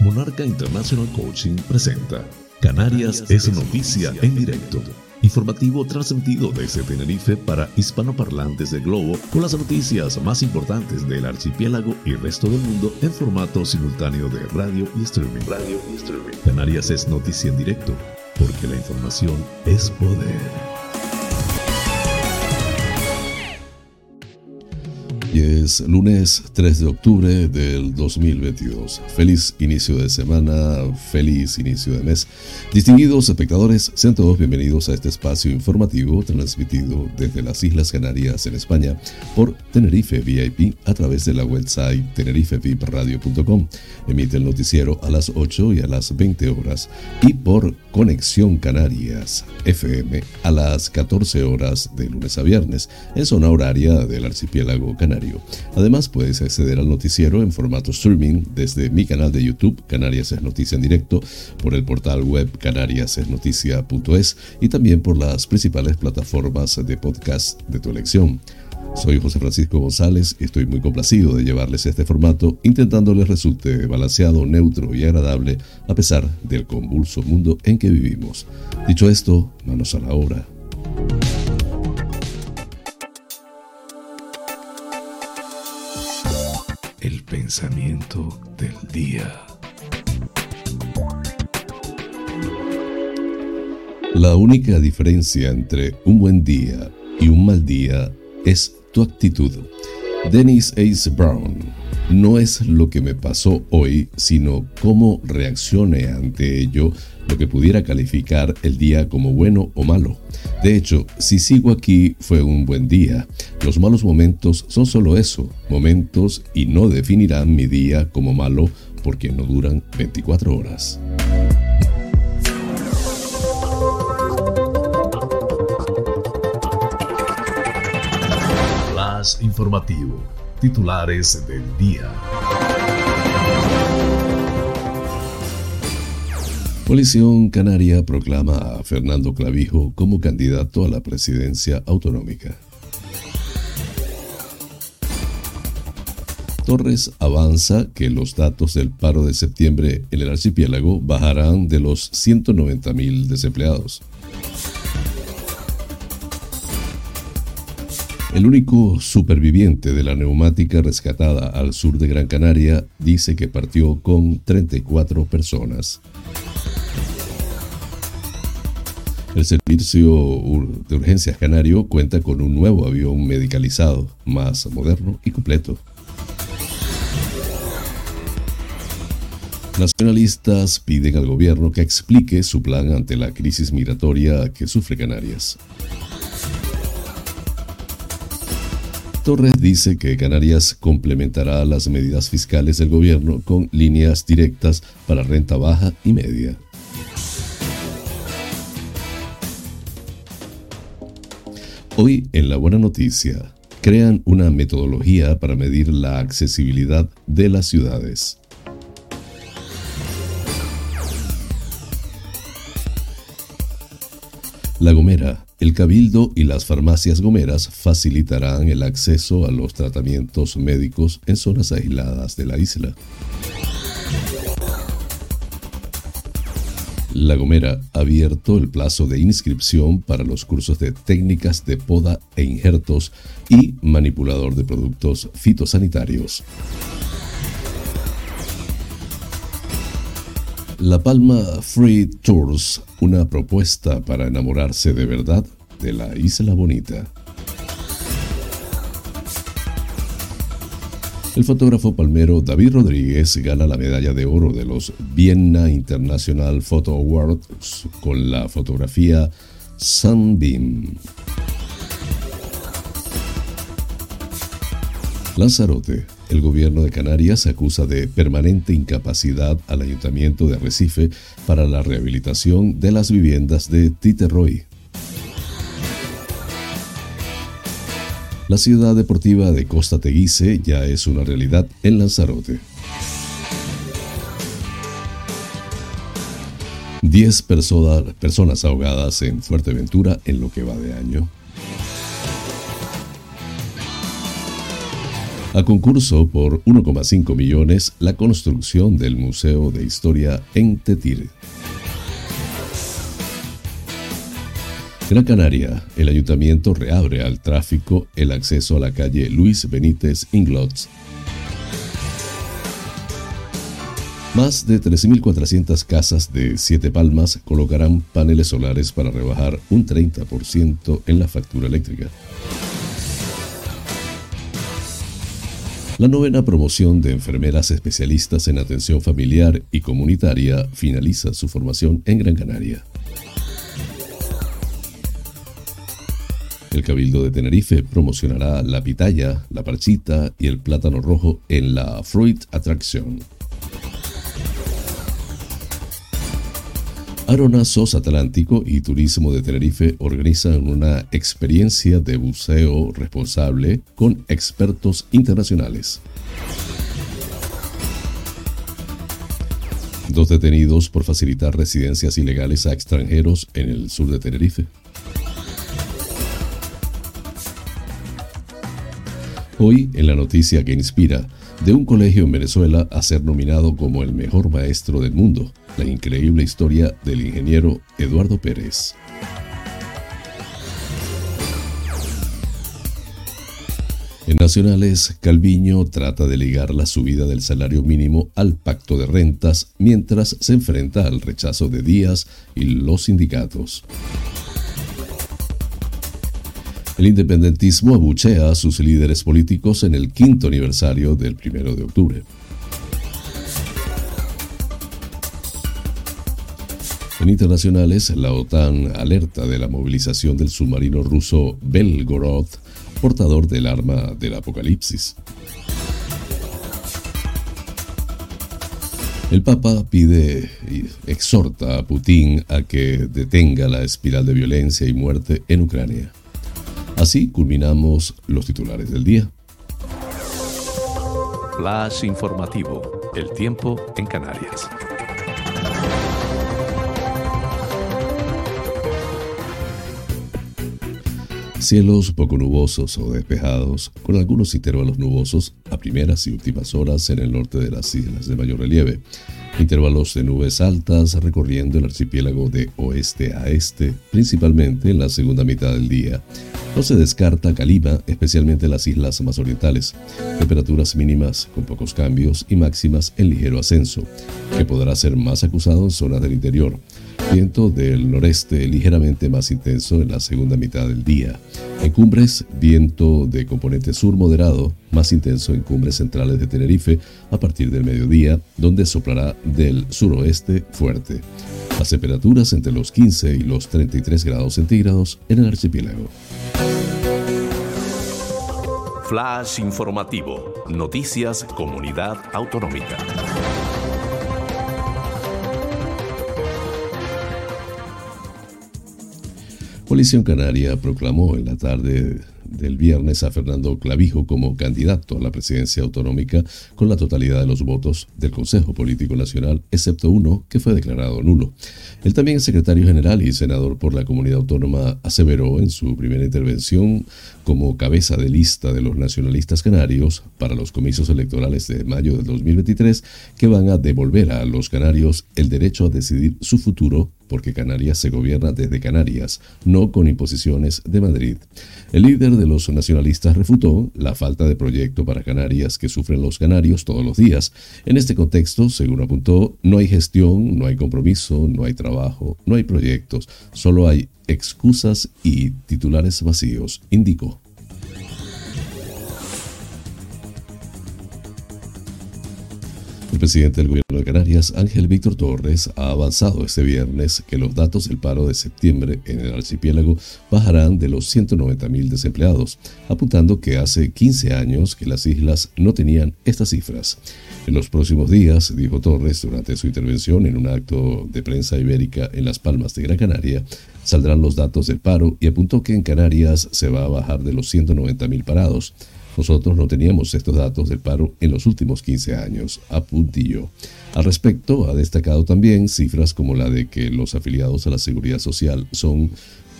Monarca International Coaching presenta Canarias es noticia en directo. Informativo transmitido desde Tenerife para hispanoparlantes del globo con las noticias más importantes del archipiélago y resto del mundo en formato simultáneo de radio y streaming. Radio y streaming. Canarias es noticia en directo porque la información es poder. Es lunes 3 de octubre del 2022. Feliz inicio de semana, feliz inicio de mes. Distinguidos espectadores, sean todos bienvenidos a este espacio informativo transmitido desde las Islas Canarias en España por Tenerife VIP a través de la website tenerifevipradio.com. Emite el noticiero a las 8 y a las 20 horas y por Conexión Canarias FM a las 14 horas de lunes a viernes en zona horaria del archipiélago canario Además, puedes acceder al noticiero en formato streaming desde mi canal de YouTube, Canarias es Noticia en Directo, por el portal web canariasesnoticia.es y también por las principales plataformas de podcast de tu elección. Soy José Francisco González y estoy muy complacido de llevarles este formato, intentando les resulte balanceado, neutro y agradable a pesar del convulso mundo en que vivimos. Dicho esto, manos a la obra. Pensamiento del día. La única diferencia entre un buen día y un mal día es tu actitud. Dennis Ace Brown. No es lo que me pasó hoy, sino cómo reaccione ante ello lo que pudiera calificar el día como bueno o malo. De hecho, si sigo aquí fue un buen día. Los malos momentos son solo eso, momentos y no definirán mi día como malo porque no duran 24 horas. Flash informativo. Titulares del día. Coalición Canaria proclama a Fernando Clavijo como candidato a la presidencia autonómica. Torres avanza que los datos del paro de septiembre en el archipiélago bajarán de los 190 mil desempleados. El único superviviente de la neumática rescatada al sur de Gran Canaria dice que partió con 34 personas. El servicio de urgencias canario cuenta con un nuevo avión medicalizado, más moderno y completo. Nacionalistas piden al gobierno que explique su plan ante la crisis migratoria que sufre Canarias. Torres dice que Canarias complementará las medidas fiscales del gobierno con líneas directas para renta baja y media. Hoy en La Buena Noticia, crean una metodología para medir la accesibilidad de las ciudades. La Gomera, el Cabildo y las farmacias gomeras facilitarán el acceso a los tratamientos médicos en zonas aisladas de la isla. La Gomera ha abierto el plazo de inscripción para los cursos de técnicas de poda e injertos y manipulador de productos fitosanitarios. La Palma Free Tours, una propuesta para enamorarse de verdad de la Isla Bonita. El fotógrafo palmero David Rodríguez gana la medalla de oro de los Vienna International Photo Awards con la fotografía Sunbeam. Lanzarote. El gobierno de Canarias acusa de permanente incapacidad al ayuntamiento de Arrecife para la rehabilitación de las viviendas de Titerroy. La ciudad deportiva de Costa Teguise ya es una realidad en Lanzarote. Diez personas ahogadas en Fuerteventura en lo que va de año. A concurso por 1,5 millones la construcción del Museo de Historia en Tetir. Gran Canaria, el ayuntamiento reabre al tráfico el acceso a la calle Luis Benítez Inglots Más de 13.400 casas de Siete Palmas colocarán paneles solares para rebajar un 30% en la factura eléctrica. La novena promoción de enfermeras especialistas en atención familiar y comunitaria finaliza su formación en Gran Canaria. El Cabildo de Tenerife promocionará la pitaya, la parchita y el plátano rojo en la Fruit Attraction. Arona SOS Atlántico y Turismo de Tenerife organizan una experiencia de buceo responsable con expertos internacionales. Dos detenidos por facilitar residencias ilegales a extranjeros en el sur de Tenerife. Hoy, en la noticia que inspira, de un colegio en Venezuela a ser nominado como el mejor maestro del mundo la increíble historia del ingeniero Eduardo Pérez. En Nacionales, Calviño trata de ligar la subida del salario mínimo al pacto de rentas mientras se enfrenta al rechazo de Díaz y los sindicatos. El independentismo abuchea a sus líderes políticos en el quinto aniversario del primero de octubre. En internacionales, la OTAN alerta de la movilización del submarino ruso Belgorod, portador del arma del apocalipsis. El Papa pide y exhorta a Putin a que detenga la espiral de violencia y muerte en Ucrania. Así culminamos los titulares del día. Flash informativo. El tiempo en Canarias. Cielos poco nubosos o despejados, con algunos intervalos nubosos a primeras y últimas horas en el norte de las islas de mayor relieve. Intervalos de nubes altas recorriendo el archipiélago de oeste a este, principalmente en la segunda mitad del día. No se descarta calima, especialmente en las islas más orientales. Temperaturas mínimas con pocos cambios y máximas en ligero ascenso, que podrá ser más acusado en zonas del interior. Viento del noreste ligeramente más intenso en la segunda mitad del día. En cumbres, viento de componente sur moderado, más intenso en cumbres centrales de Tenerife a partir del mediodía, donde soplará del suroeste fuerte. Las temperaturas entre los 15 y los 33 grados centígrados en el archipiélago. Flash informativo. Noticias Comunidad Autonómica. Coalición Canaria proclamó en la tarde del viernes a Fernando Clavijo como candidato a la presidencia autonómica con la totalidad de los votos del Consejo Político Nacional, excepto uno que fue declarado nulo. El también secretario general y senador por la comunidad autónoma aseveró en su primera intervención como cabeza de lista de los nacionalistas canarios para los comicios electorales de mayo del 2023 que van a devolver a los canarios el derecho a decidir su futuro porque Canarias se gobierna desde Canarias, no con imposiciones de Madrid. El líder de los nacionalistas refutó la falta de proyecto para Canarias que sufren los canarios todos los días. En este contexto, según apuntó, no hay gestión, no hay compromiso, no hay trabajo, no hay proyectos, solo hay excusas y titulares vacíos, indicó. El presidente del gobierno de Canarias, Ángel Víctor Torres, ha avanzado este viernes que los datos del paro de septiembre en el archipiélago bajarán de los 190.000 desempleados, apuntando que hace 15 años que las islas no tenían estas cifras. En los próximos días, dijo Torres durante su intervención en un acto de prensa ibérica en Las Palmas de Gran Canaria, saldrán los datos del paro y apuntó que en Canarias se va a bajar de los 190.000 parados. Nosotros no teníamos estos datos del paro en los últimos 15 años, apuntilló. Al respecto, ha destacado también cifras como la de que los afiliados a la seguridad social son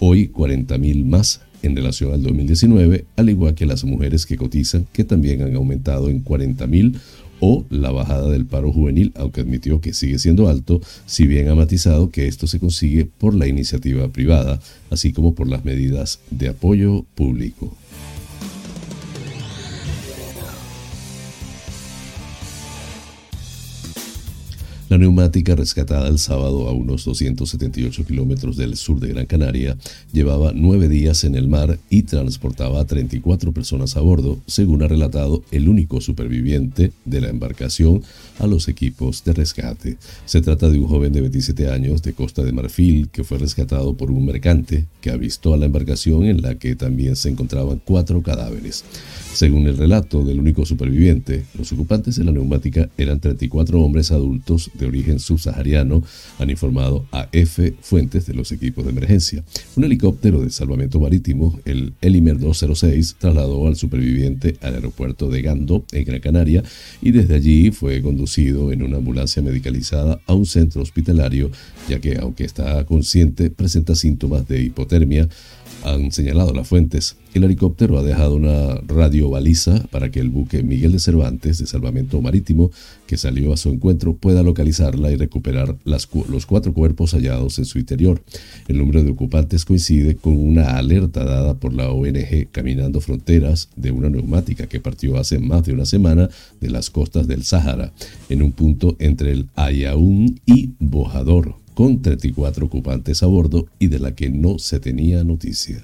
hoy 40.000 más en relación al 2019, al igual que las mujeres que cotizan, que también han aumentado en 40.000 o la bajada del paro juvenil, aunque admitió que sigue siendo alto, si bien ha matizado que esto se consigue por la iniciativa privada, así como por las medidas de apoyo público. La neumática rescatada el sábado a unos 278 kilómetros del sur de Gran Canaria llevaba nueve días en el mar y transportaba a 34 personas a bordo, según ha relatado el único superviviente de la embarcación a los equipos de rescate. Se trata de un joven de 27 años de Costa de Marfil que fue rescatado por un mercante que avistó a la embarcación en la que también se encontraban cuatro cadáveres. Según el relato del único superviviente, los ocupantes de la neumática eran 34 hombres adultos de origen subsahariano, han informado a F fuentes de los equipos de emergencia. Un helicóptero de salvamento marítimo, el Elimer 206, trasladó al superviviente al aeropuerto de Gando, en Gran Canaria, y desde allí fue conducido en una ambulancia medicalizada a un centro hospitalario, ya que, aunque está consciente, presenta síntomas de hipotermia, han señalado las fuentes. El helicóptero ha dejado una radiobaliza para que el buque Miguel de Cervantes de Salvamento Marítimo, que salió a su encuentro, pueda localizarla y recuperar los cuatro cuerpos hallados en su interior. El número de ocupantes coincide con una alerta dada por la ONG Caminando Fronteras de una neumática que partió hace más de una semana de las costas del Sáhara, en un punto entre el Ayaún y Bojador con 34 ocupantes a bordo y de la que no se tenía noticia.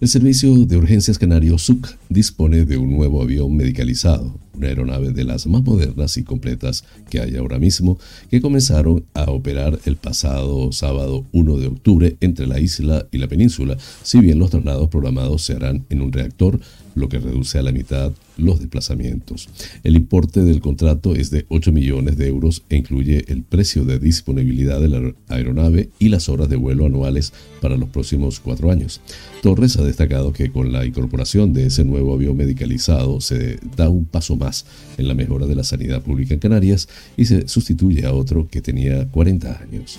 El Servicio de Urgencias Canario SUC dispone de un nuevo avión medicalizado, una aeronave de las más modernas y completas que hay ahora mismo, que comenzaron a operar el pasado sábado 1 de octubre entre la isla y la península, si bien los traslados programados se harán en un reactor lo que reduce a la mitad los desplazamientos. El importe del contrato es de 8 millones de euros e incluye el precio de disponibilidad de la aeronave y las horas de vuelo anuales para los próximos cuatro años. Torres ha destacado que con la incorporación de ese nuevo avión medicalizado se da un paso más en la mejora de la sanidad pública en Canarias y se sustituye a otro que tenía 40 años.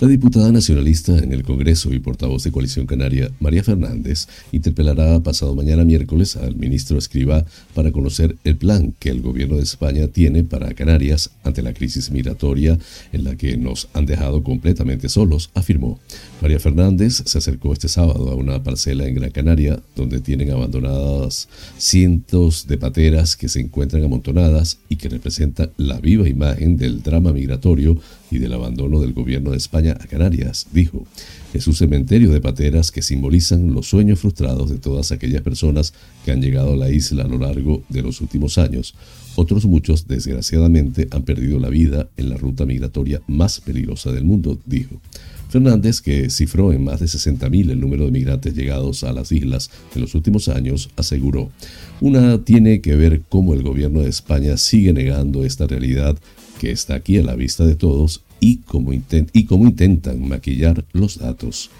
La diputada nacionalista en el Congreso y portavoz de Coalición Canaria, María Fernández, interpelará pasado mañana miércoles al ministro Escriba para conocer el plan que el gobierno de España tiene para Canarias ante la crisis migratoria en la que nos han dejado completamente solos, afirmó. María Fernández se acercó este sábado a una parcela en Gran Canaria donde tienen abandonadas cientos de pateras que se encuentran amontonadas y que representan la viva imagen del drama migratorio y del abandono del gobierno de España a Canarias, dijo. Es un cementerio de pateras que simbolizan los sueños frustrados de todas aquellas personas que han llegado a la isla a lo largo de los últimos años. Otros muchos, desgraciadamente, han perdido la vida en la ruta migratoria más peligrosa del mundo, dijo. Fernández, que cifró en más de 60.000 el número de migrantes llegados a las islas en los últimos años, aseguró, una tiene que ver cómo el gobierno de España sigue negando esta realidad que está aquí a la vista de todos y cómo, intentan maquillar los datos.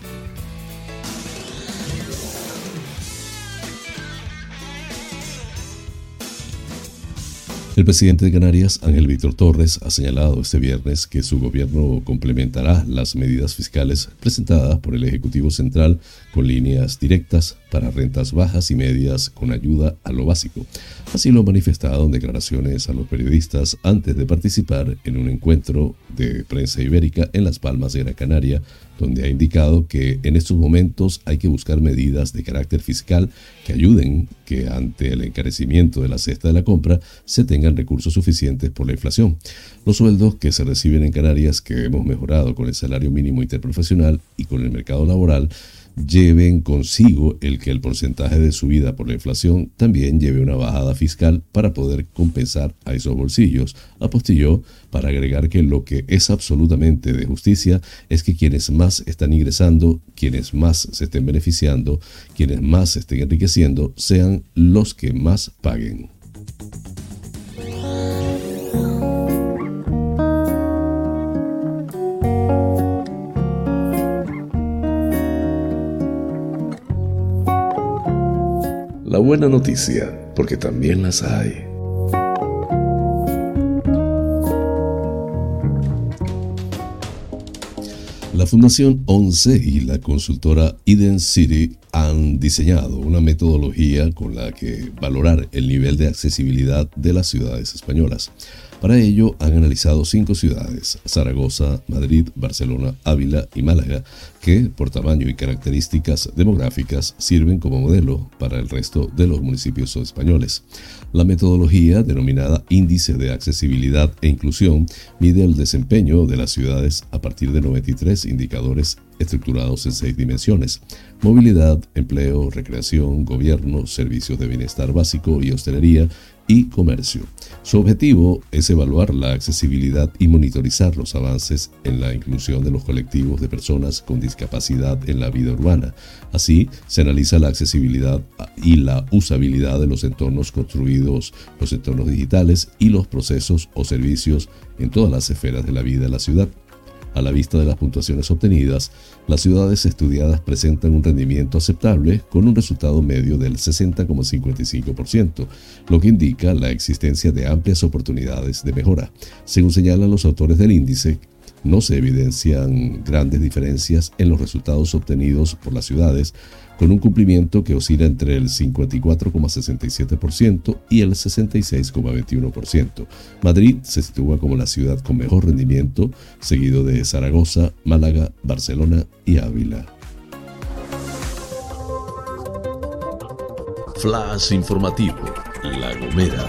El presidente de Canarias, Ángel Víctor Torres, ha señalado este viernes que su gobierno complementará las medidas fiscales presentadas por el Ejecutivo Central con líneas directas para rentas bajas y medias con ayuda a lo básico. Así lo ha manifestado en declaraciones a los periodistas antes de participar en un encuentro de prensa ibérica en Las Palmas de Gran Canaria donde ha indicado que en estos momentos hay que buscar medidas de carácter fiscal que ayuden que ante el encarecimiento de la cesta de la compra se tengan recursos suficientes por la inflación. Los sueldos que se reciben en Canarias que hemos mejorado con el salario mínimo interprofesional y con el mercado laboral lleven consigo el que el porcentaje de subida por la inflación también lleve una bajada fiscal para poder compensar a esos bolsillos. Apostilló para agregar que lo que es absolutamente de justicia es que quienes más están ingresando, quienes más se estén beneficiando, quienes más se estén enriqueciendo, sean los que más paguen. Buena noticia, porque también las hay. La Fundación 11 y la consultora Eden City han diseñado una metodología con la que valorar el nivel de accesibilidad de las ciudades españolas. Para ello han analizado cinco ciudades, Zaragoza, Madrid, Barcelona, Ávila y Málaga, que por tamaño y características demográficas sirven como modelo para el resto de los municipios españoles. La metodología, denominada Índice de Accesibilidad e Inclusión, mide el desempeño de las ciudades a partir de 93 indicadores estructurados en seis dimensiones. Movilidad, empleo, recreación, gobierno, servicios de bienestar básico y hostelería, y comercio. Su objetivo es evaluar la accesibilidad y monitorizar los avances en la inclusión de los colectivos de personas con discapacidad en la vida urbana. Así, se analiza la accesibilidad y la usabilidad de los entornos construidos, los entornos digitales y los procesos o servicios en todas las esferas de la vida de la ciudad. A la vista de las puntuaciones obtenidas, las ciudades estudiadas presentan un rendimiento aceptable con un resultado medio del 60,55%, lo que indica la existencia de amplias oportunidades de mejora. Según señalan los autores del índice, no se evidencian grandes diferencias en los resultados obtenidos por las ciudades, con un cumplimiento que oscila entre el 54,67% y el 66,21%. Madrid se sitúa como la ciudad con mejor rendimiento, seguido de Zaragoza, Málaga, Barcelona y Ávila. Flash informativo, La Gomera.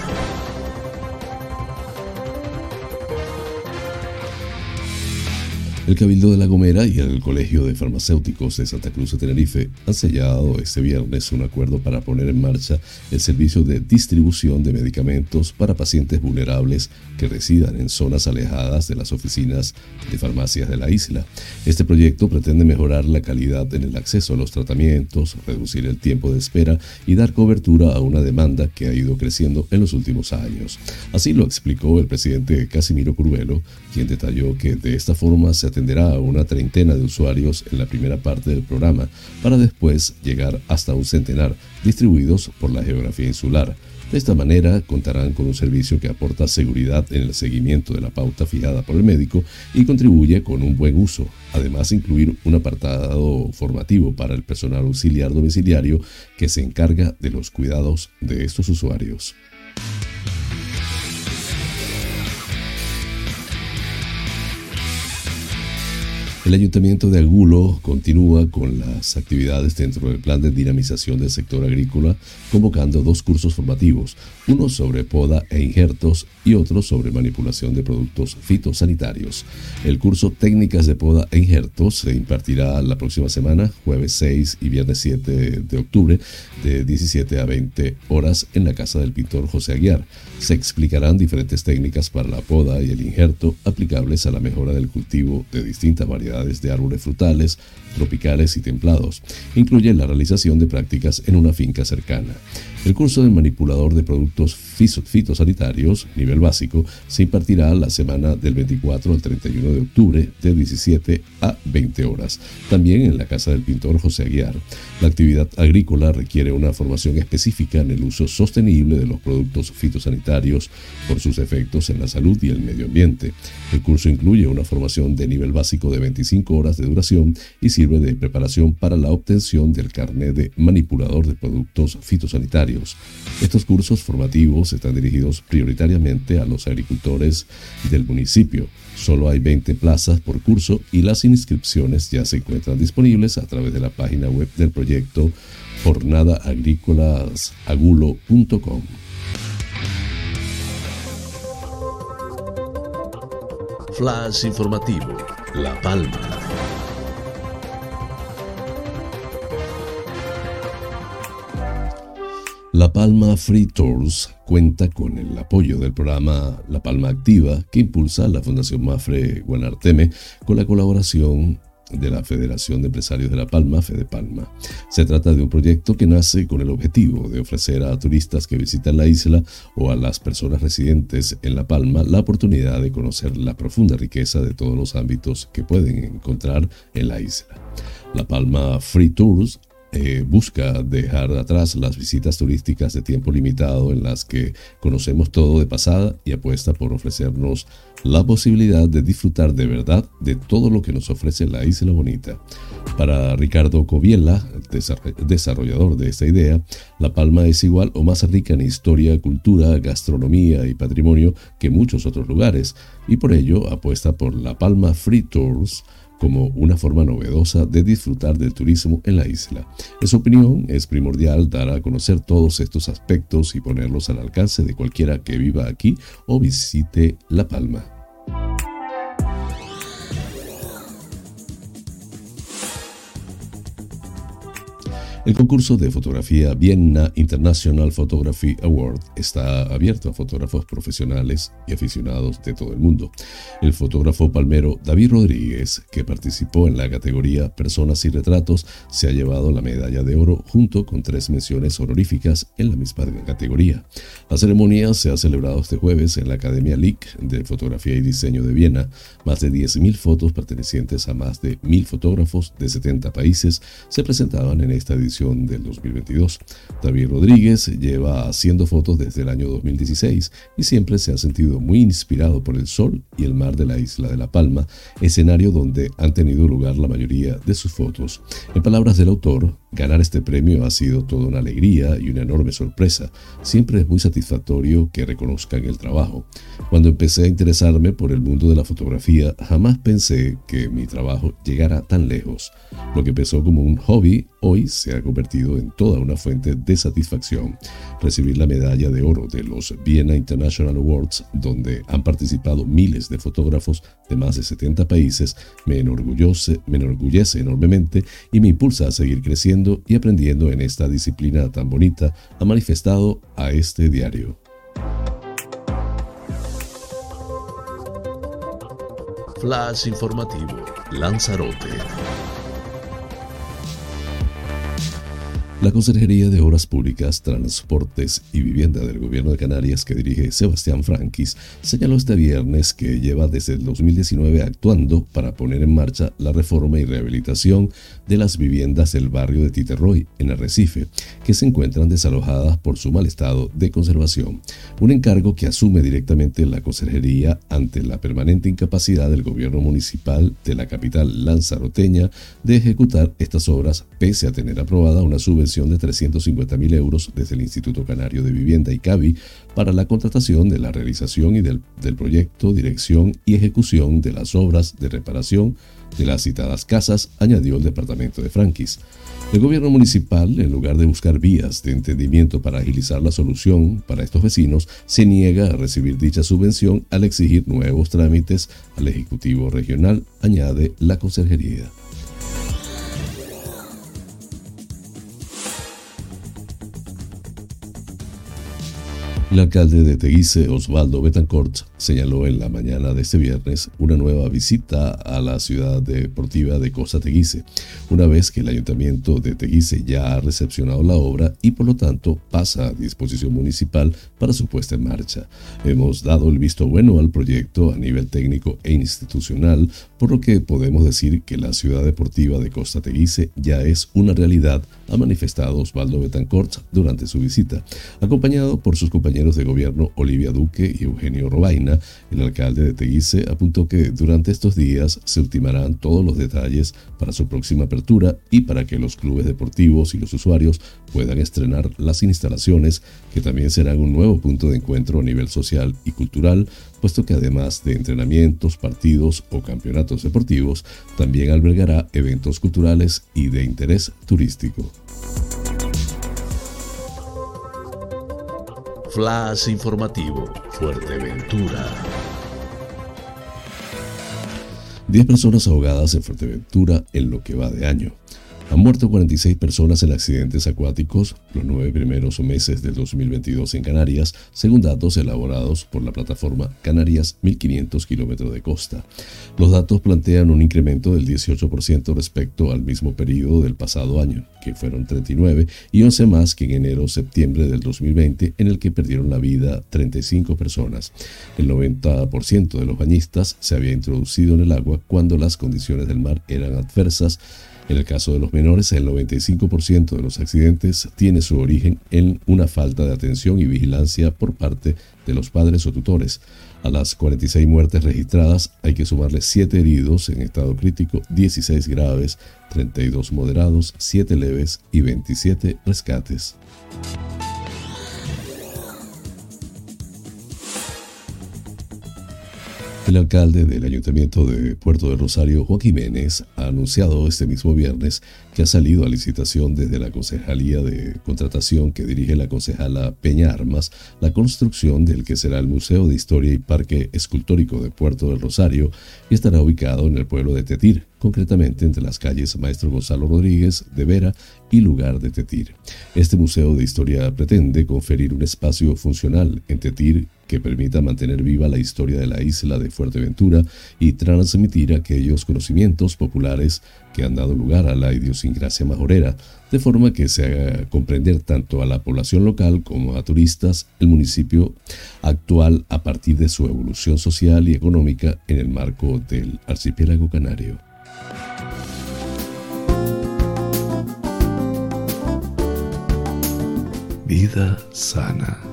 El Cabildo de La Gomera y el Colegio de Farmacéuticos de Santa Cruz de Tenerife han sellado este viernes un acuerdo para poner en marcha el servicio de distribución de medicamentos para pacientes vulnerables que residan en zonas alejadas de las oficinas de farmacias de la isla. Este proyecto pretende mejorar la calidad en el acceso a los tratamientos, reducir el tiempo de espera y dar cobertura a una demanda que ha ido creciendo en los últimos años. Así lo explicó el presidente Casimiro Curvelo, quien detalló que de esta forma se atenderá a una treintena de usuarios en la primera parte del programa, para después llegar hasta un centenar, distribuidos por la geografía insular. De esta manera contarán con un servicio que aporta seguridad en el seguimiento de la pauta fijada por el médico y contribuye con un buen uso. Además, incluir un apartado formativo para el personal auxiliar domiciliario que se encarga de los cuidados de estos usuarios. El Ayuntamiento de Agulo continúa con las actividades dentro del plan de dinamización del sector agrícola, convocando dos cursos formativos, uno sobre poda e injertos y otro sobre manipulación de productos fitosanitarios. El curso Técnicas de Poda e Injertos se impartirá la próxima semana, jueves 6 y viernes 7 de octubre, de 17 a 20 horas en la casa del pintor José Aguiar. Se explicarán diferentes técnicas para la poda y el injerto aplicables a la mejora del cultivo de distintas variedades de árboles frutales, tropicales y templados. Incluye la realización de prácticas en una finca cercana. El curso de manipulador de productos fitosanitarios, nivel básico, se impartirá la semana del 24 al 31 de octubre de 17 a 20 horas, también en la casa del pintor José Aguiar. La actividad agrícola requiere una formación específica en el uso sostenible de los productos fitosanitarios por sus efectos en la salud y el medio ambiente. El curso incluye una formación de nivel básico de 25 horas de duración y sirve de preparación para la obtención del carnet de manipulador de productos fitosanitarios. Estos cursos formativos están dirigidos prioritariamente a los agricultores del municipio. Solo hay 20 plazas por curso y las inscripciones ya se encuentran disponibles a través de la página web del proyecto jornadaagrícolasagulo.com. Flash informativo, La Palma. La Palma Free Tours cuenta con el apoyo del programa La Palma Activa que impulsa la Fundación Mafre Guanarteme con la colaboración de la Federación de Empresarios de La Palma, Fede Palma. Se trata de un proyecto que nace con el objetivo de ofrecer a turistas que visitan la isla o a las personas residentes en La Palma la oportunidad de conocer la profunda riqueza de todos los ámbitos que pueden encontrar en la isla. La Palma Free Tours eh, busca dejar atrás las visitas turísticas de tiempo limitado en las que conocemos todo de pasada y apuesta por ofrecernos la posibilidad de disfrutar de verdad de todo lo que nos ofrece la Isla Bonita. Para Ricardo Coviela, desarrollador de esta idea, La Palma es igual o más rica en historia, cultura, gastronomía y patrimonio que muchos otros lugares, y por ello apuesta por La Palma Free Tours, como una forma novedosa de disfrutar del turismo en la isla. En su opinión, es primordial dar a conocer todos estos aspectos y ponerlos al alcance de cualquiera que viva aquí o visite La Palma. El concurso de fotografía Vienna International Photography Award está abierto a fotógrafos profesionales y aficionados de todo el mundo. El fotógrafo palmero David Rodríguez, que participó en la categoría Personas y Retratos, se ha llevado la medalla de oro junto con tres menciones honoríficas en la misma categoría. La ceremonia se ha celebrado este jueves en la Academia LIC de Fotografía y Diseño de Viena. Más de 10.000 fotos pertenecientes a más de 1.000 fotógrafos de 70 países se presentaban en esta edición del 2022. David Rodríguez lleva haciendo fotos desde el año 2016 y siempre se ha sentido muy inspirado por el sol y el mar de la isla de La Palma, escenario donde han tenido lugar la mayoría de sus fotos. En palabras del autor, Ganar este premio ha sido toda una alegría y una enorme sorpresa. Siempre es muy satisfactorio que reconozcan el trabajo. Cuando empecé a interesarme por el mundo de la fotografía, jamás pensé que mi trabajo llegara tan lejos. Lo que empezó como un hobby, hoy se ha convertido en toda una fuente de satisfacción. Recibir la medalla de oro de los Vienna International Awards, donde han participado miles de fotógrafos de más de 70 países, me enorgullece, me enorgullece enormemente y me impulsa a seguir creciendo y aprendiendo en esta disciplina tan bonita, ha manifestado a este diario. Flash informativo, Lanzarote. La Consejería de Obras Públicas, Transportes y Vivienda del Gobierno de Canarias, que dirige Sebastián Franquis, señaló este viernes que lleva desde el 2019 actuando para poner en marcha la reforma y rehabilitación de las viviendas del barrio de Titerroy, en Arrecife, que se encuentran desalojadas por su mal estado de conservación. Un encargo que asume directamente la Consejería ante la permanente incapacidad del Gobierno Municipal de la capital lanzaroteña de ejecutar estas obras, pese a tener aprobada una subvención de 350.000 euros desde el Instituto Canario de Vivienda y CAVI para la contratación de la realización y del, del proyecto, dirección y ejecución de las obras de reparación de las citadas casas, añadió el departamento de Franquis. El gobierno municipal, en lugar de buscar vías de entendimiento para agilizar la solución para estos vecinos, se niega a recibir dicha subvención al exigir nuevos trámites al Ejecutivo Regional, añade la Conserjería. El alcalde de Teguise, Osvaldo Betancourt, señaló en la mañana de este viernes una nueva visita a la ciudad deportiva de Costa Teguise, una vez que el ayuntamiento de Teguise ya ha recepcionado la obra y por lo tanto pasa a disposición municipal para su puesta en marcha. Hemos dado el visto bueno al proyecto a nivel técnico e institucional, por lo que podemos decir que la ciudad deportiva de Costa Teguise ya es una realidad, ha manifestado Osvaldo Betancourt durante su visita, acompañado por sus compañeros de gobierno Olivia Duque y Eugenio Robaina, el alcalde de Teguise apuntó que durante estos días se ultimarán todos los detalles para su próxima apertura y para que los clubes deportivos y los usuarios puedan estrenar las instalaciones, que también serán un nuevo punto de encuentro a nivel social y cultural, puesto que además de entrenamientos, partidos o campeonatos deportivos, también albergará eventos culturales y de interés turístico. Flash informativo, Fuerteventura. Diez personas ahogadas en Fuerteventura en lo que va de año. Han muerto 46 personas en accidentes acuáticos los nueve primeros meses del 2022 en Canarias, según datos elaborados por la plataforma Canarias 1500 kilómetros de costa. Los datos plantean un incremento del 18% respecto al mismo periodo del pasado año, que fueron 39, y 11 más que en enero-septiembre del 2020, en el que perdieron la vida 35 personas. El 90% de los bañistas se había introducido en el agua cuando las condiciones del mar eran adversas En el caso de los menores, el 95% de los accidentes tiene su origen en una falta de atención y vigilancia por parte de los padres o tutores. A las 46 muertes registradas hay que sumarle 7 heridos en estado crítico, 16 graves, 32 moderados, 7 leves y 27 rescates. El alcalde del Ayuntamiento de Puerto del Rosario, Juan Jiménez, ha anunciado este mismo viernes que ha salido a licitación desde la Concejalía de Contratación que dirige la concejala Peña Armas la construcción del que será el Museo de Historia y Parque Escultórico de Puerto del Rosario y estará ubicado en el pueblo de Tetir, concretamente entre las calles Maestro Gonzalo Rodríguez de Vera y Lugar de Tetir. Este Museo de Historia pretende conferir un espacio funcional en Tetir que permita mantener viva la historia de la isla de Fuerteventura y transmitir aquellos conocimientos populares que han dado lugar a la idiosincrasia majorera, de forma que se haga comprender tanto a la población local como a turistas el municipio actual a partir de su evolución social y económica en el marco del archipiélago canario. Vida sana.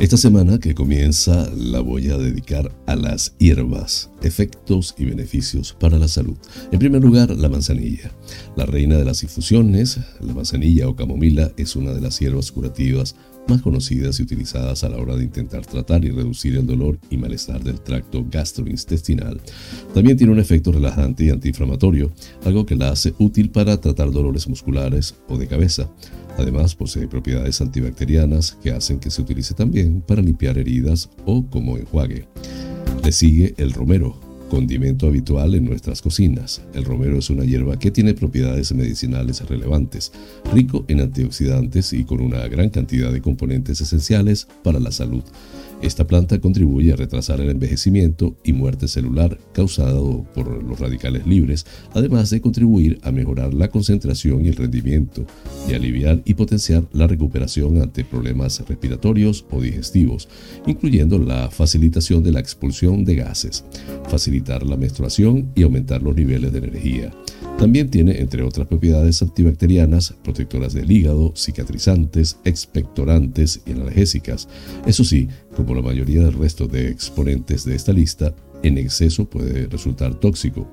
Esta semana que comienza la voy a dedicar a las hierbas, efectos y beneficios para la salud. En primer lugar, la manzanilla. La reina de las infusiones, la manzanilla o camomila es una de las hierbas curativas más conocidas y utilizadas a la hora de intentar tratar y reducir el dolor y malestar del tracto gastrointestinal. También tiene un efecto relajante y antiinflamatorio, algo que la hace útil para tratar dolores musculares o de cabeza. Además, posee propiedades antibacterianas que hacen que se utilice también para limpiar heridas o como enjuague. Le sigue el romero, condimento habitual en nuestras cocinas. El romero es una hierba que tiene propiedades medicinales relevantes, rico en antioxidantes y con una gran cantidad de componentes esenciales para la salud. Esta planta contribuye a retrasar el envejecimiento y muerte celular causado por los radicales libres, además de contribuir a mejorar la concentración y el rendimiento, y aliviar y potenciar la recuperación ante problemas respiratorios o digestivos, incluyendo la facilitación de la expulsión de gases, facilitar la menstruación y aumentar los niveles de energía. También tiene, entre otras propiedades antibacterianas, protectoras del hígado, cicatrizantes, expectorantes y analgésicas. Eso sí, como la mayoría del resto de exponentes de esta lista, en exceso puede resultar tóxico.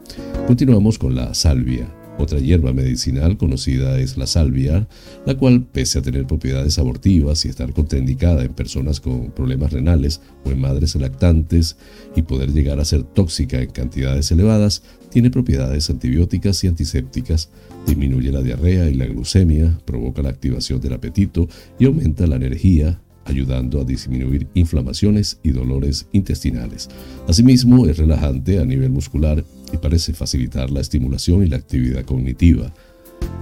Continuamos con la salvia. Otra hierba medicinal conocida es la salvia, la cual, pese a tener propiedades abortivas y estar contraindicada en personas con problemas renales o en madres lactantes y poder llegar a ser tóxica en cantidades elevadas, tiene propiedades antibióticas y antisépticas, disminuye la diarrea y la glucemia, provoca la activación del apetito y aumenta la energía, ayudando a disminuir inflamaciones y dolores intestinales. Asimismo, es relajante a nivel muscular y parece facilitar la estimulación y la actividad cognitiva.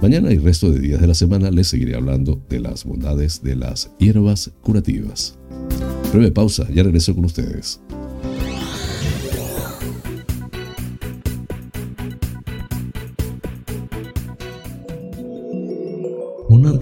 Mañana y resto de días de la semana les seguiré hablando de las bondades de las hierbas curativas. Breve pausa, ya regreso con ustedes.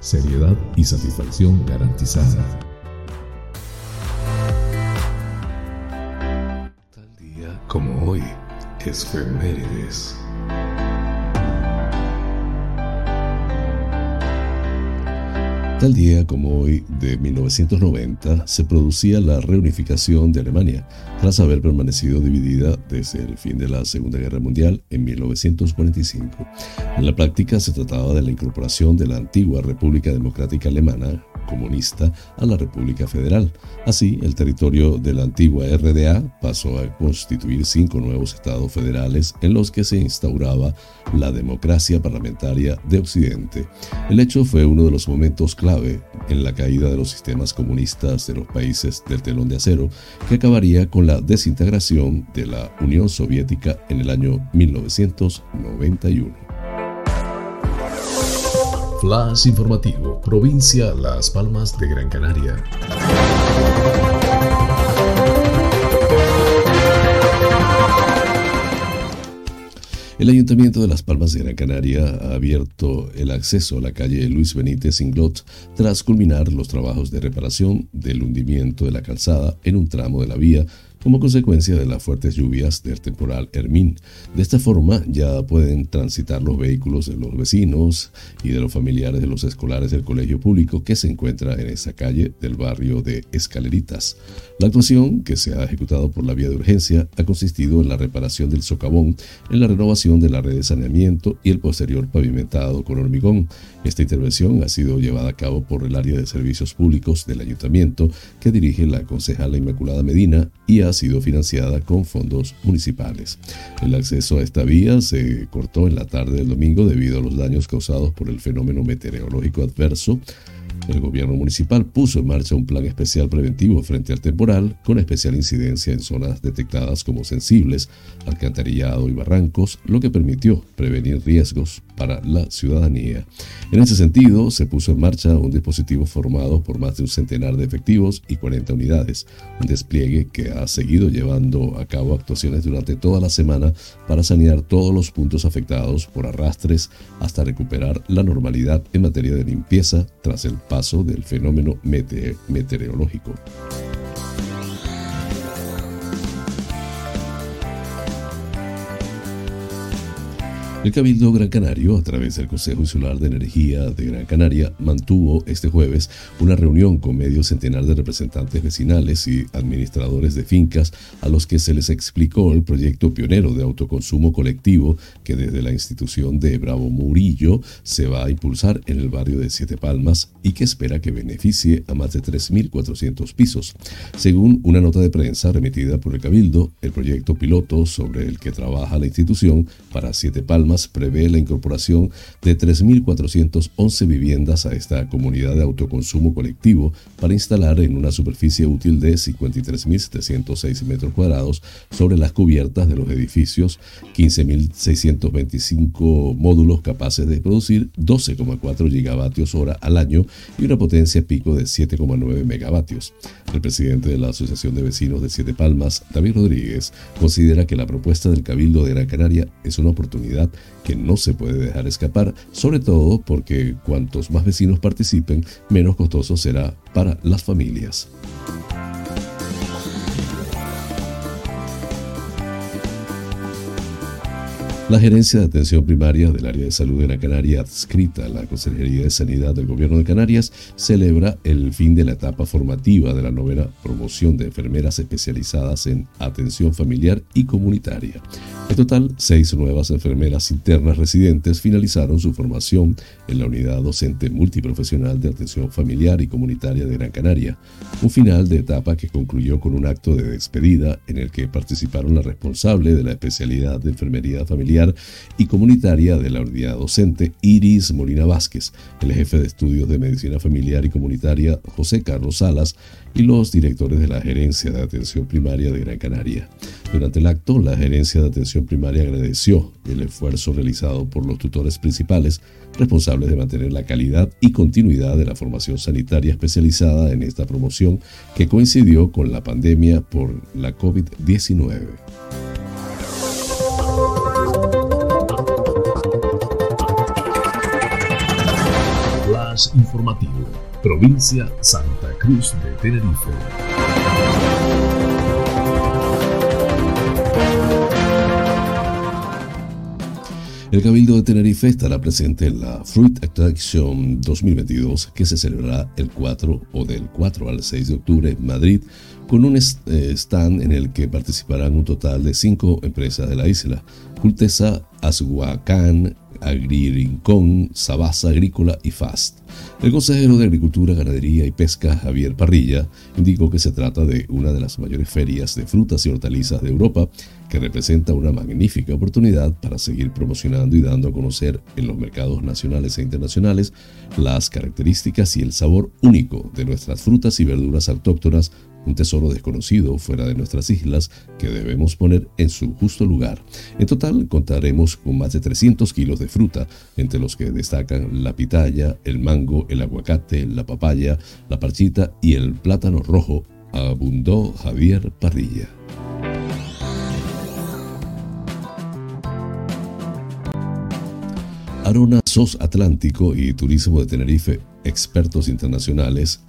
seriedad y satisfacción garantizada. Tal día como hoy, es Femérides. Tal día como hoy de 1990 se producía la reunificación de Alemania, tras haber permanecido dividida desde el fin de la Segunda Guerra Mundial en 1945. En la práctica se trataba de la incorporación de la antigua República Democrática Alemana comunista a la República Federal. Así, el territorio de la antigua RDA pasó a constituir cinco nuevos estados federales en los que se instauraba la democracia parlamentaria de Occidente. El hecho fue uno de los momentos clave en la caída de los sistemas comunistas de los países del telón de acero, que acabaría con la desintegración de la Unión Soviética en el año 1991. Flash informativo, provincia Las Palmas de Gran Canaria. El Ayuntamiento de Las Palmas de Gran Canaria ha abierto el acceso a la calle Luis Benítez Inglot tras culminar los trabajos de reparación del hundimiento de la calzada en un tramo de la vía como consecuencia de las fuertes lluvias del temporal Hermín. De esta forma ya pueden transitar los vehículos de los vecinos y de los familiares de los escolares del colegio público que se encuentra en esa calle del barrio de Escaleritas. La actuación, que se ha ejecutado por la vía de urgencia, ha consistido en la reparación del socavón, en la renovación de la red de saneamiento y el posterior pavimentado con hormigón. Esta intervención ha sido llevada a cabo por el área de servicios públicos del ayuntamiento que dirige la concejala Inmaculada Medina y ha sido financiada con fondos municipales. El acceso a esta vía se cortó en la tarde del domingo debido a los daños causados por el fenómeno meteorológico adverso el gobierno municipal puso en marcha un plan especial preventivo frente al temporal, con especial incidencia en zonas detectadas como sensibles, alcantarillado y barrancos, lo que permitió prevenir riesgos para la ciudadanía. En ese sentido, se puso en marcha un dispositivo formado por más de un centenar de efectivos y 40 unidades, un despliegue que ha seguido llevando a cabo actuaciones durante toda la semana para sanear todos los puntos afectados por arrastres hasta recuperar la normalidad en materia de limpieza tras el paso del fenómeno meteorológico. El Cabildo Gran Canario, a través del Consejo Insular de Energía de Gran Canaria, mantuvo este jueves una reunión con medio centenar de representantes vecinales y administradores de fincas a los que se les explicó el proyecto pionero de autoconsumo colectivo que desde la institución de Bravo Murillo se va a impulsar en el barrio de Siete Palmas y que espera que beneficie a más de 3.400 pisos. Según una nota de prensa remitida por el Cabildo, el proyecto piloto sobre el que trabaja la institución para Siete Palmas prevé la incorporación de 3.411 viviendas a esta comunidad de autoconsumo colectivo para instalar en una superficie útil de 53.706 metros cuadrados sobre las cubiertas de los edificios 15.625 módulos capaces de producir 12,4 gigavatios hora al año y una potencia pico de 7,9 megavatios. El presidente de la Asociación de Vecinos de Siete Palmas, David Rodríguez, considera que la propuesta del Cabildo de Gran Canaria es una oportunidad que no se puede dejar escapar, sobre todo porque cuantos más vecinos participen, menos costoso será para las familias. La Gerencia de Atención Primaria del Área de Salud de la Canaria, adscrita a la Consejería de Sanidad del Gobierno de Canarias, celebra el fin de la etapa formativa de la novena promoción de enfermeras especializadas en atención familiar y comunitaria. En total, seis nuevas enfermeras internas residentes finalizaron su formación en la Unidad Docente Multiprofesional de Atención Familiar y Comunitaria de Gran Canaria, un final de etapa que concluyó con un acto de despedida en el que participaron la responsable de la especialidad de enfermería familiar, y comunitaria de la unidad docente Iris Molina Vázquez, el jefe de estudios de medicina familiar y comunitaria José Carlos Salas y los directores de la Gerencia de Atención Primaria de Gran Canaria. Durante el acto, la Gerencia de Atención Primaria agradeció el esfuerzo realizado por los tutores principales responsables de mantener la calidad y continuidad de la formación sanitaria especializada en esta promoción que coincidió con la pandemia por la COVID-19. Informativo, provincia Santa Cruz de Tenerife. El Cabildo de Tenerife estará presente en la Fruit Attraction 2022 que se celebrará el 4 o del 4 al 6 de octubre en Madrid con un eh, stand en el que participarán un total de cinco empresas de la isla. Cultesa, Azhuacán, Agririncón, Sabasa Agrícola y FAST. El consejero de Agricultura, Ganadería y Pesca, Javier Parrilla, indicó que se trata de una de las mayores ferias de frutas y hortalizas de Europa, que representa una magnífica oportunidad para seguir promocionando y dando a conocer en los mercados nacionales e internacionales las características y el sabor único de nuestras frutas y verduras autóctonas un tesoro desconocido fuera de nuestras islas que debemos poner en su justo lugar. En total contaremos con más de 300 kilos de fruta, entre los que destacan la pitaya, el mango, el aguacate, la papaya, la parchita y el plátano rojo, abundó Javier Parrilla. Arona SOS Atlántico y Turismo de Tenerife, expertos internacionales,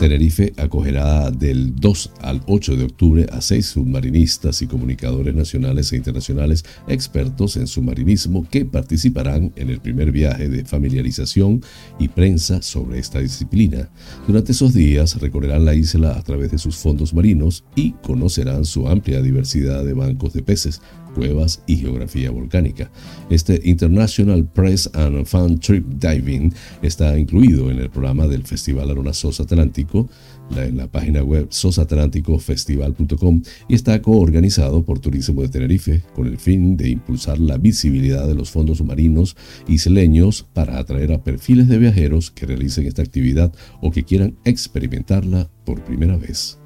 Tenerife acogerá del 2 al 8 de octubre a seis submarinistas y comunicadores nacionales e internacionales expertos en submarinismo que participarán en el primer viaje de familiarización y prensa sobre esta disciplina. Durante esos días recorrerán la isla a través de sus fondos marinos y conocerán su amplia diversidad de bancos de peces, cuevas y geografía volcánica. Este International Press and Fan Trip Diving está incluido en el programa del Festival Arona Sos Atlántico en la página web sosatlánticofestival.com y está coorganizado por Turismo de Tenerife con el fin de impulsar la visibilidad de los fondos marinos isleños para atraer a perfiles de viajeros que realicen esta actividad o que quieran experimentarla por primera vez.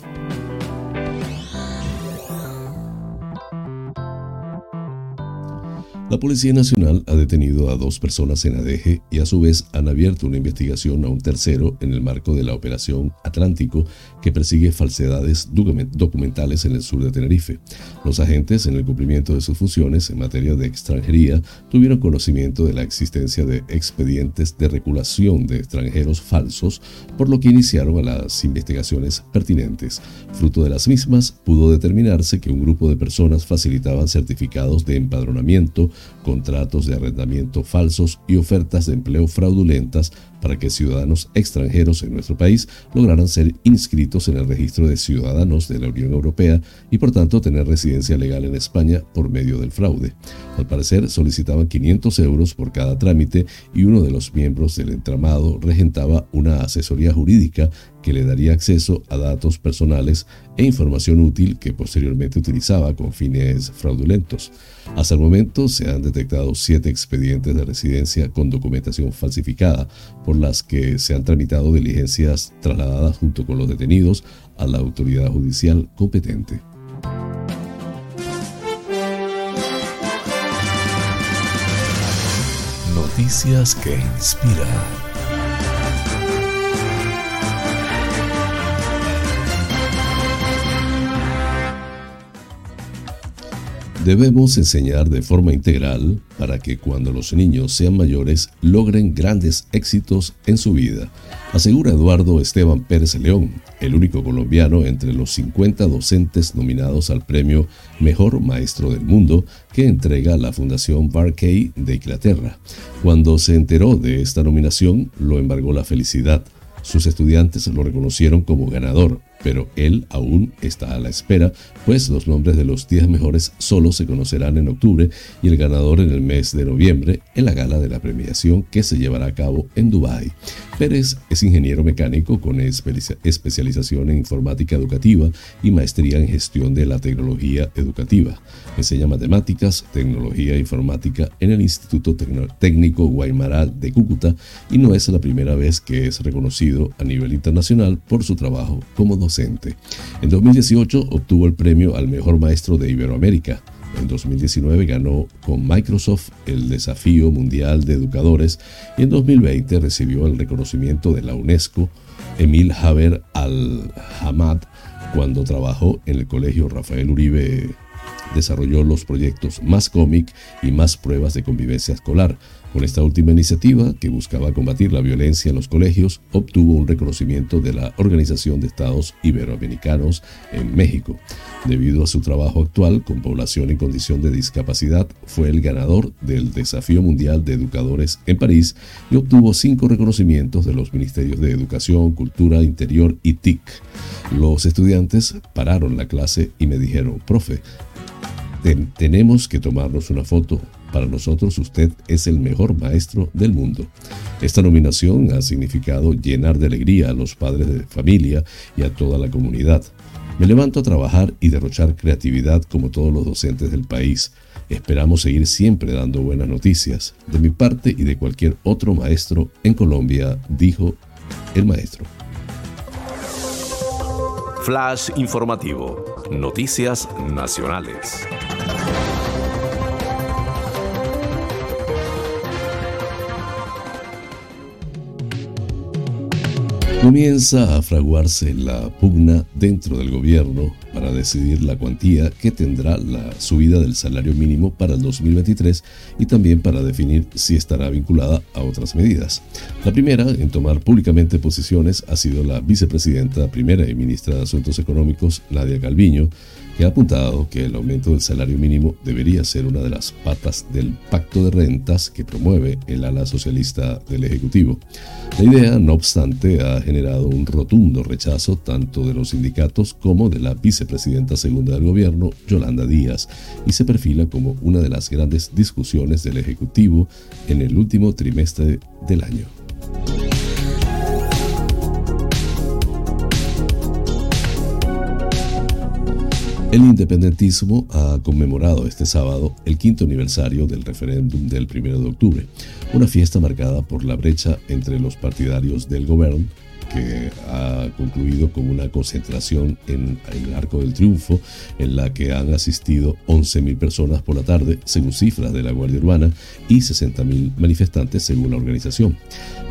La Policía Nacional ha detenido a dos personas en Adeje y a su vez han abierto una investigación a un tercero en el marco de la Operación Atlántico que persigue falsedades documentales en el sur de Tenerife. Los agentes, en el cumplimiento de sus funciones en materia de extranjería, tuvieron conocimiento de la existencia de expedientes de regulación de extranjeros falsos, por lo que iniciaron las investigaciones pertinentes. Fruto de las mismas, pudo determinarse que un grupo de personas facilitaban certificados de empadronamiento contratos de arrendamiento falsos y ofertas de empleo fraudulentas para que ciudadanos extranjeros en nuestro país lograran ser inscritos en el registro de ciudadanos de la Unión Europea y por tanto tener residencia legal en España por medio del fraude. Al parecer solicitaban 500 euros por cada trámite y uno de los miembros del entramado regentaba una asesoría jurídica que le daría acceso a datos personales e información útil que posteriormente utilizaba con fines fraudulentos. Hasta el momento se han detectado siete expedientes de residencia con documentación falsificada, por las que se han tramitado diligencias trasladadas junto con los detenidos a la autoridad judicial competente. Noticias que inspiran. Debemos enseñar de forma integral para que cuando los niños sean mayores logren grandes éxitos en su vida, asegura Eduardo Esteban Pérez León, el único colombiano entre los 50 docentes nominados al premio Mejor Maestro del Mundo que entrega la Fundación Barkey de Inglaterra. Cuando se enteró de esta nominación, lo embargó la felicidad. Sus estudiantes lo reconocieron como ganador pero él aún está a la espera, pues los nombres de los 10 mejores solo se conocerán en octubre y el ganador en el mes de noviembre en la gala de la premiación que se llevará a cabo en Dubái. Pérez es ingeniero mecánico con especialización en informática educativa y maestría en gestión de la tecnología educativa. Enseña matemáticas, tecnología e informática en el Instituto Técnico Guaymará de Cúcuta y no es la primera vez que es reconocido a nivel internacional por su trabajo como docente. En 2018 obtuvo el premio al mejor maestro de Iberoamérica. En 2019 ganó con Microsoft el Desafío Mundial de Educadores y en 2020 recibió el reconocimiento de la UNESCO Emil Haber al-Hamad cuando trabajó en el Colegio Rafael Uribe desarrolló los proyectos Más Cómic y Más Pruebas de Convivencia Escolar, con esta última iniciativa, que buscaba combatir la violencia en los colegios, obtuvo un reconocimiento de la Organización de Estados Iberoamericanos en México. Debido a su trabajo actual con población en condición de discapacidad, fue el ganador del Desafío Mundial de Educadores en París y obtuvo cinco reconocimientos de los Ministerios de Educación, Cultura, Interior y TIC. Los estudiantes pararon la clase y me dijeron, profe, tenemos que tomarnos una foto para nosotros usted es el mejor maestro del mundo. Esta nominación ha significado llenar de alegría a los padres de familia y a toda la comunidad. Me levanto a trabajar y derrochar creatividad como todos los docentes del país. Esperamos seguir siempre dando buenas noticias, de mi parte y de cualquier otro maestro en Colombia, dijo el maestro. Flash informativo. Noticias nacionales. Comienza a fraguarse la pugna dentro del gobierno para decidir la cuantía que tendrá la subida del salario mínimo para el 2023 y también para definir si estará vinculada a otras medidas. La primera en tomar públicamente posiciones ha sido la vicepresidenta primera y ministra de Asuntos Económicos, Nadia Calviño, que ha apuntado que el aumento del salario mínimo debería ser una de las patas del pacto de rentas que promueve el ala socialista del Ejecutivo. La idea, no obstante, ha generado un rotundo rechazo tanto de los sindicatos como de la vicepresidenta segunda del gobierno, Yolanda Díaz, y se perfila como una de las grandes discusiones del Ejecutivo en el último trimestre del año. El independentismo ha conmemorado este sábado el quinto aniversario del referéndum del 1 de octubre, una fiesta marcada por la brecha entre los partidarios del gobierno que ha concluido con una concentración en el Arco del Triunfo, en la que han asistido 11.000 personas por la tarde, según cifras de la Guardia Urbana, y 60.000 manifestantes, según la organización.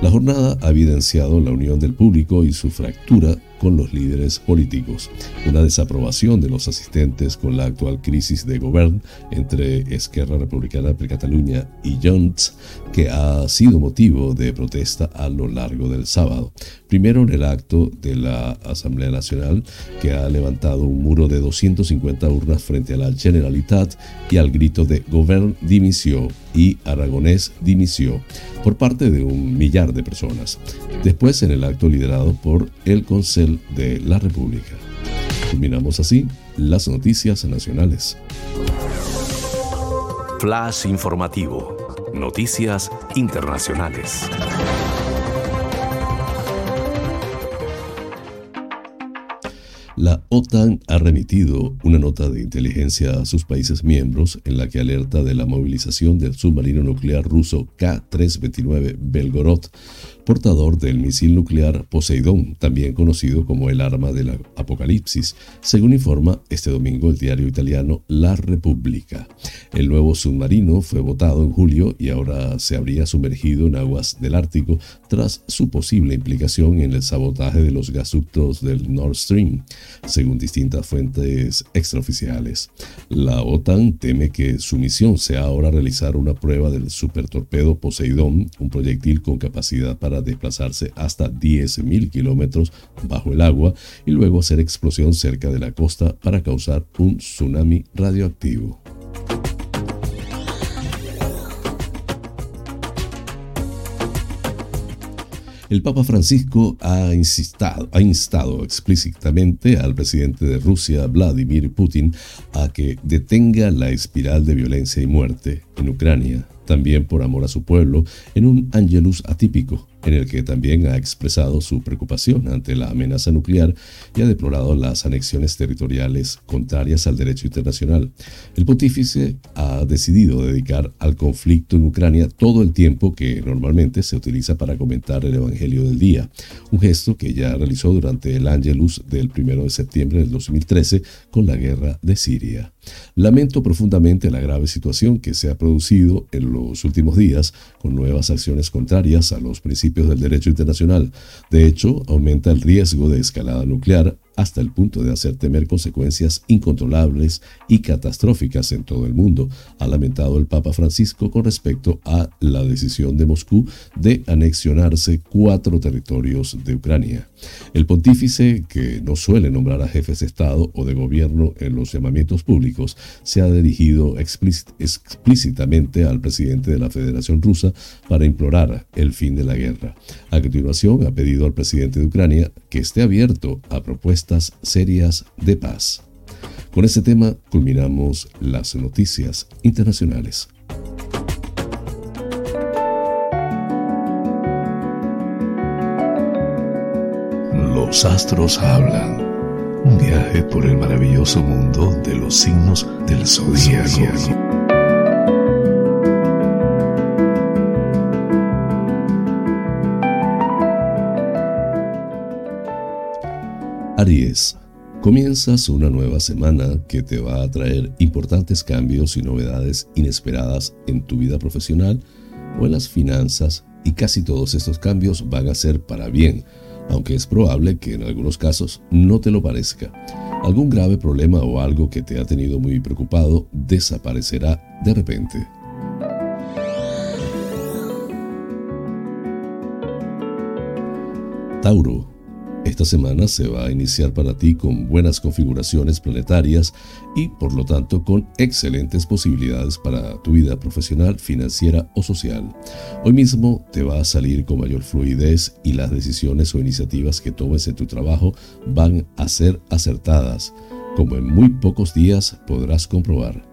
La jornada ha evidenciado la unión del público y su fractura con los líderes políticos, una desaprobación de los asistentes con la actual crisis de gobierno entre Esquerra Republicana de Cataluña y Junts, que ha sido motivo de protesta a lo largo del sábado. Primero en el acto de la Asamblea Nacional, que ha levantado un muro de 250 urnas frente a la Generalitat y al grito de Govern dimisión y Aragonés dimisión por parte de un millar de personas. Después en el acto liderado por el De la República. Culminamos así las noticias nacionales. Flash informativo. Noticias internacionales. La OTAN ha remitido una nota de inteligencia a sus países miembros en la que alerta de la movilización del submarino nuclear ruso K-329 Belgorod portador del misil nuclear Poseidón, también conocido como el arma del apocalipsis, según informa este domingo el diario italiano La Repubblica. El nuevo submarino fue votado en julio y ahora se habría sumergido en aguas del Ártico tras su posible implicación en el sabotaje de los gasoductos del Nord Stream, según distintas fuentes extraoficiales. La OTAN teme que su misión sea ahora realizar una prueba del supertorpedo Poseidón, un proyectil con capacidad para desplazarse hasta 10.000 kilómetros bajo el agua y luego hacer explosión cerca de la costa para causar un tsunami radioactivo. El Papa Francisco ha, instado, ha instado explícitamente al presidente de Rusia, Vladimir Putin, a que detenga la espiral de violencia y muerte en Ucrania, también por amor a su pueblo, en un angelus atípico en el que también ha expresado su preocupación ante la amenaza nuclear y ha deplorado las anexiones territoriales contrarias al derecho internacional. El pontífice ha decidido dedicar al conflicto en Ucrania todo el tiempo que normalmente se utiliza para comentar el Evangelio del día, un gesto que ya realizó durante el Angelus del 1 de septiembre del 2013 con la guerra de Siria. Lamento profundamente la grave situación que se ha producido en los últimos días con nuevas acciones contrarias a los principios del derecho internacional. De hecho, aumenta el riesgo de escalada nuclear hasta el punto de hacer temer consecuencias incontrolables y catastróficas en todo el mundo, ha lamentado el Papa Francisco con respecto a la decisión de Moscú de anexionarse cuatro territorios de Ucrania. El pontífice, que no suele nombrar a jefes de Estado o de gobierno en los llamamientos públicos, se ha dirigido explícitamente al presidente de la Federación Rusa para implorar el fin de la guerra. A continuación, ha pedido al presidente de Ucrania que esté abierto a propuestas serias de paz. Con este tema culminamos las noticias internacionales. Los astros hablan. Un viaje por el maravilloso mundo de los signos del zodiaco. Aries, comienzas una nueva semana que te va a traer importantes cambios y novedades inesperadas en tu vida profesional o en las finanzas y casi todos estos cambios van a ser para bien, aunque es probable que en algunos casos no te lo parezca. Algún grave problema o algo que te ha tenido muy preocupado desaparecerá de repente. Tauro, esta semana se va a iniciar para ti con buenas configuraciones planetarias y por lo tanto con excelentes posibilidades para tu vida profesional, financiera o social. Hoy mismo te va a salir con mayor fluidez y las decisiones o iniciativas que tomes en tu trabajo van a ser acertadas, como en muy pocos días podrás comprobar.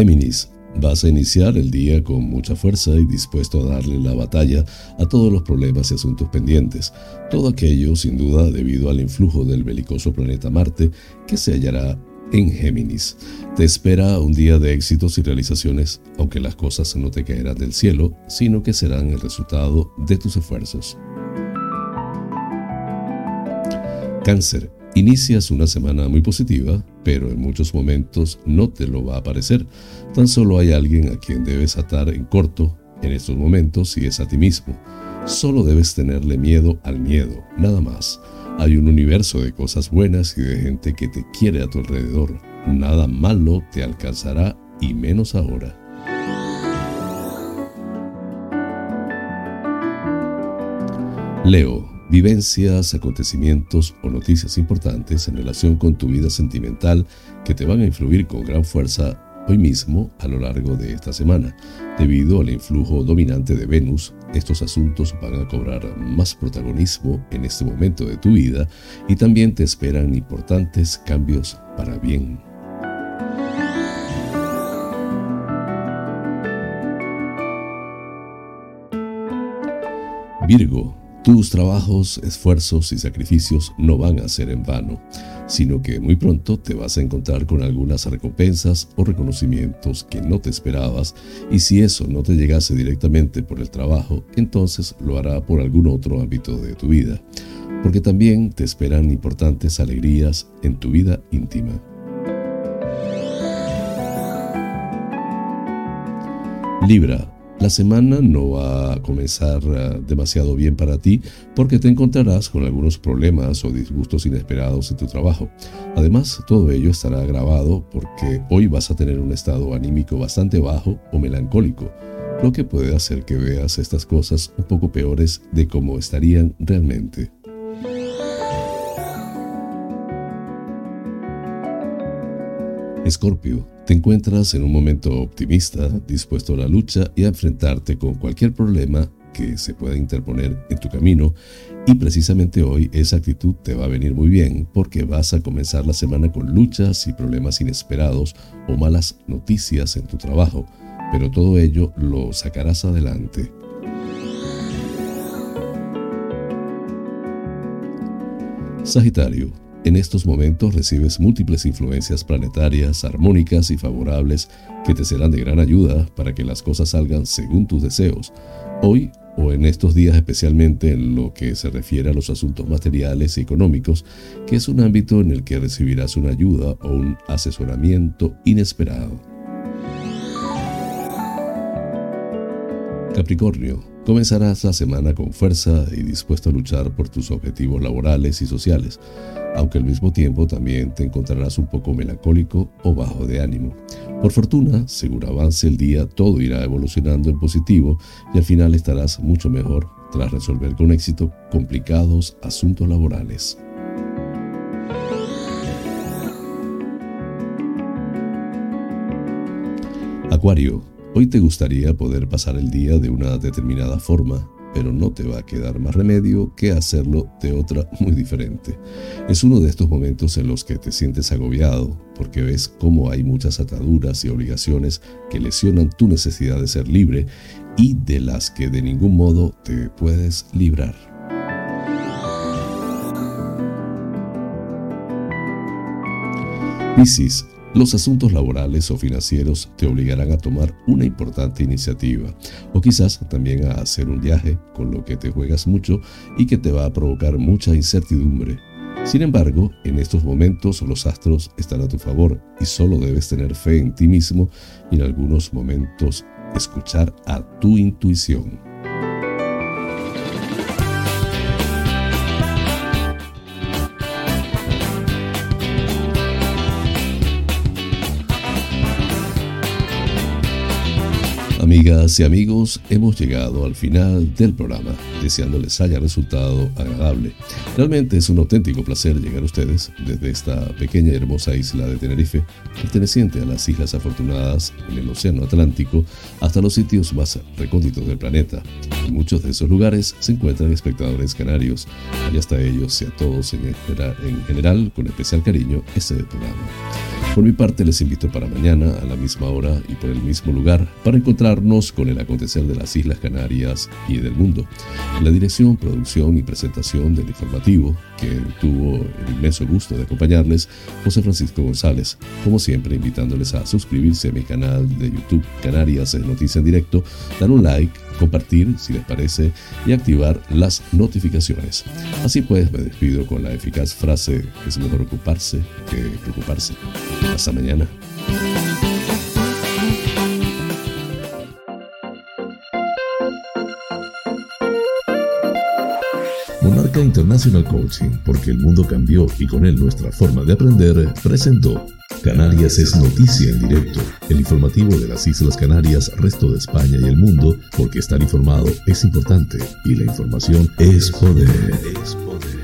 Géminis, vas a iniciar el día con mucha fuerza y dispuesto a darle la batalla a todos los problemas y asuntos pendientes. Todo aquello, sin duda, debido al influjo del belicoso planeta Marte que se hallará en Géminis. Te espera un día de éxitos y realizaciones, aunque las cosas no te caerán del cielo, sino que serán el resultado de tus esfuerzos. Cáncer. Inicias una semana muy positiva, pero en muchos momentos no te lo va a parecer. Tan solo hay alguien a quien debes atar en corto en estos momentos y es a ti mismo. Solo debes tenerle miedo al miedo, nada más. Hay un universo de cosas buenas y de gente que te quiere a tu alrededor. Nada malo te alcanzará y menos ahora. Leo, vivencias, acontecimientos o noticias importantes en relación con tu vida sentimental que te van a influir con gran fuerza hoy mismo a lo largo de esta semana. Debido al influjo dominante de Venus, estos asuntos van a cobrar más protagonismo en este momento de tu vida y también te esperan importantes cambios para bien. Virgo, tus trabajos, esfuerzos y sacrificios no van a ser en vano, sino que muy pronto te vas a encontrar con algunas recompensas o reconocimientos que no te esperabas y si eso no te llegase directamente por el trabajo, entonces lo hará por algún otro ámbito de tu vida, porque también te esperan importantes alegrías en tu vida íntima. Libra, la semana no va a comenzar eh, demasiado bien para ti porque te encontrarás con algunos problemas o disgustos inesperados en tu trabajo. Además, todo ello estará grabado porque hoy vas a tener un estado anímico bastante bajo o melancólico. lo que puede hacer que veas estas cosas un poco peores de cómo estarían realmente. Escorpio, te encuentras en un momento optimista, dispuesto a la lucha y a enfrentarte con cualquier problema que se pueda interponer en tu camino y precisamente hoy esa actitud te va a venir muy bien porque vas a comenzar la semana con luchas y problemas inesperados o malas noticias en tu trabajo, pero todo ello lo sacarás adelante. Sagitario, en estos momentos recibes múltiples influencias planetarias, armónicas y favorables que te serán de gran ayuda para que las cosas salgan según tus deseos. Hoy o en estos días especialmente en lo que se refiere a los asuntos materiales y económicos, que es un ámbito en el que recibirás una ayuda o un asesoramiento inesperado. Capricornio, comenzarás la semana con fuerza y dispuesto a luchar por tus objetivos laborales y sociales aunque al mismo tiempo también te encontrarás un poco melancólico o bajo de ánimo. Por fortuna, según avance el día, todo irá evolucionando en positivo y al final estarás mucho mejor tras resolver con éxito complicados asuntos laborales. Acuario, hoy te gustaría poder pasar el día de una determinada forma, pero no te va a quedar más remedio que hacerlo de otra muy diferente. Es uno de estos momentos en los que te sientes agobiado porque ves cómo hay muchas ataduras y obligaciones que lesionan tu necesidad de ser libre y de las que de ningún modo te puedes librar. Piscis, los asuntos laborales o financieros te obligarán a tomar una importante iniciativa o quizás también a hacer un viaje con lo que te juegas mucho y que te va a provocar mucha incertidumbre. Sin embargo, en estos momentos los astros están a tu favor y solo debes tener fe en ti mismo y en algunos momentos escuchar a tu intuición. Amigas y amigos, hemos llegado al final del programa, deseándoles haya resultado agradable. Realmente es un auténtico placer llegar a ustedes desde esta pequeña y hermosa isla de Tenerife, perteneciente a las Islas Afortunadas en el Océano Atlántico, hasta los sitios más recónditos del planeta. En muchos de esos lugares se encuentran espectadores canarios, y hasta ellos y a todos en, en general, con especial cariño, este programa. Por mi parte, les invito para mañana a la misma hora y por el mismo lugar para encontrarnos con el acontecer de las Islas Canarias y del mundo. La dirección, producción y presentación del informativo, que tuvo el inmenso gusto de acompañarles, José Francisco González. Como siempre, invitándoles a suscribirse a mi canal de YouTube Canarias en Noticia en Directo, dar un like, compartir si les parece y activar las notificaciones. Así pues, me despido con la eficaz frase es mejor ocuparse que preocuparse. Hasta mañana. Monarca International Coaching, porque el mundo cambió y con él nuestra forma de aprender, presentó Canarias es noticia en directo, el informativo de las Islas Canarias, resto de España y el mundo, porque estar informado es importante y la información es poder. Es poder.